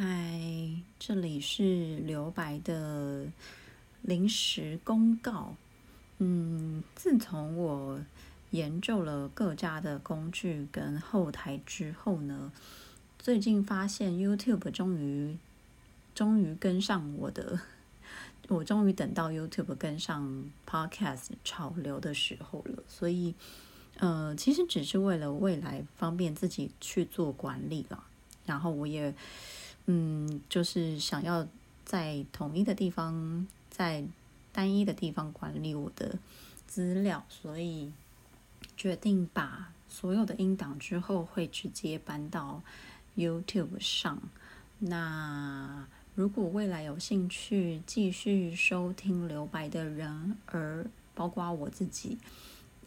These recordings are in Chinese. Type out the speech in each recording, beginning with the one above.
嗨，这里是留白的临时公告。嗯，自从我研究了各家的工具跟后台之后呢，最近发现 YouTube 终于终于跟上我的，我终于等到 YouTube 跟上 Podcast 潮流的时候了。所以，呃，其实只是为了未来方便自己去做管理了。然后我也。嗯，就是想要在统一的地方，在单一的地方管理我的资料，所以决定把所有的音档之后会直接搬到 YouTube 上。那如果未来有兴趣继续收听留白的人，而包括我自己，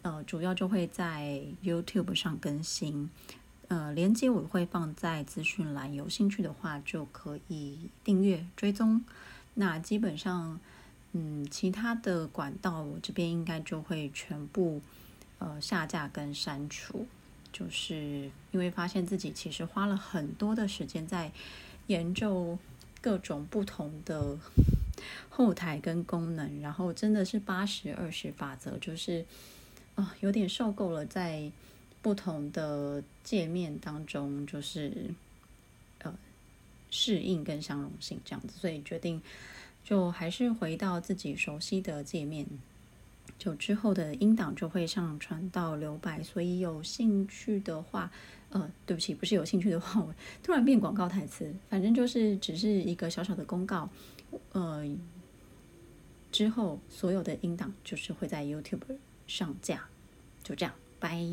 呃，主要就会在 YouTube 上更新。呃，连接我会放在资讯栏，有兴趣的话就可以订阅追踪。那基本上，嗯，其他的管道我这边应该就会全部呃下架跟删除，就是因为发现自己其实花了很多的时间在研究各种不同的后台跟功能，然后真的是八十二十法则，就是啊有点受够了在。不同的界面当中，就是呃适应跟相容性这样子，所以决定就还是回到自己熟悉的界面，就之后的音档就会上传到留白，所以有兴趣的话，呃，对不起，不是有兴趣的话，我突然变广告台词，反正就是只是一个小小的公告，呃，之后所有的音档就是会在 YouTube 上架，就这样，拜。